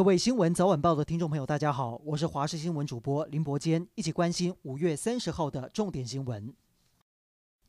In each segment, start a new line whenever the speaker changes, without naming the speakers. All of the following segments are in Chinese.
各位新闻早晚报的听众朋友，大家好，我是华视新闻主播林伯坚，一起关心五月三十号的重点新闻。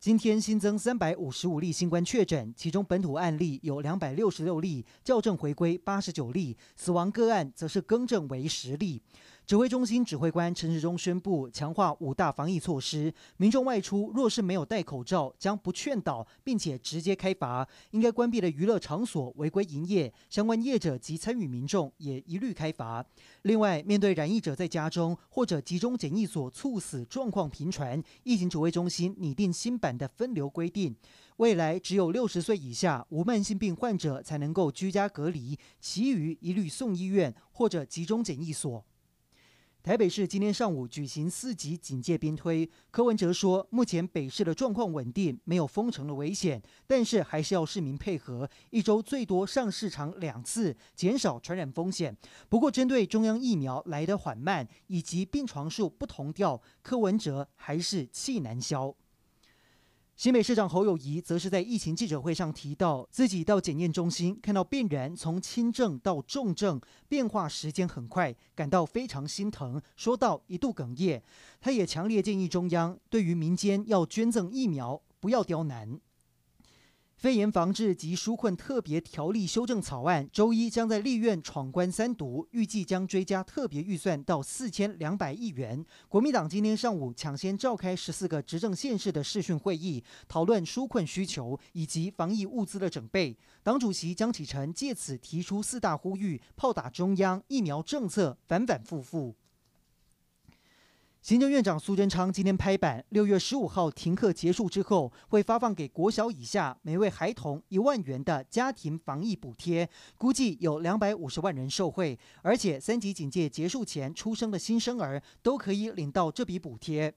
今天新增三百五十五例新冠确诊，其中本土案例有两百六十六例，校正回归八十九例，死亡个案则是更正为十例。指挥中心指挥官陈时中宣布强化五大防疫措施，民众外出若是没有戴口罩，将不劝导，并且直接开罚。应该关闭的娱乐场所违规营业，相关业者及参与民众也一律开罚。另外，面对染疫者在家中或者集中检疫所猝死状况频传，疫情指挥中心拟定新版的分流规定，未来只有六十岁以下无慢性病患者才能够居家隔离，其余一律送医院或者集中检疫所。台北市今天上午举行四级警戒边推，柯文哲说，目前北市的状况稳定，没有封城的危险，但是还是要市民配合，一周最多上市场两次，减少传染风险。不过，针对中央疫苗来得缓慢以及病床数不同调，柯文哲还是气难消。新北市长侯友谊则是在疫情记者会上提到，自己到检验中心看到病人从轻症到重症变化时间很快，感到非常心疼，说到一度哽咽。他也强烈建议中央对于民间要捐赠疫苗，不要刁难。肺炎防治及纾困特别条例修正草案周一将在立院闯关三读，预计将追加特别预算到四千两百亿元。国民党今天上午抢先召开十四个执政县市的视讯会议，讨论纾困需求以及防疫物资的准备。党主席江启臣借此提出四大呼吁，炮打中央疫苗政策反反复复。行政院长苏贞昌今天拍板，六月十五号停课结束之后，会发放给国小以下每位孩童一万元的家庭防疫补贴，估计有两百五十万人受惠，而且三级警戒结束前出生的新生儿都可以领到这笔补贴。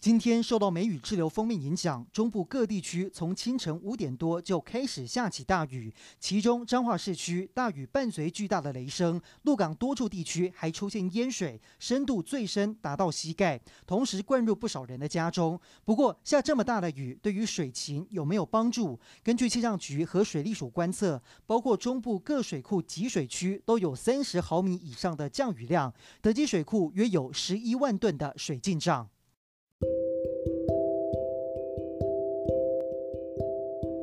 今天受到梅雨滞留锋面影响，中部各地区从清晨五点多就开始下起大雨，其中彰化市区大雨伴随巨大的雷声，鹿港多处地区还出现淹水，深度最深达到膝盖，同时灌入不少人的家中。不过下这么大的雨，对于水情有没有帮助？根据气象局和水利署观测，包括中部各水库集水区都有三十毫米以上的降雨量，德基水库约有十一万吨的水进账。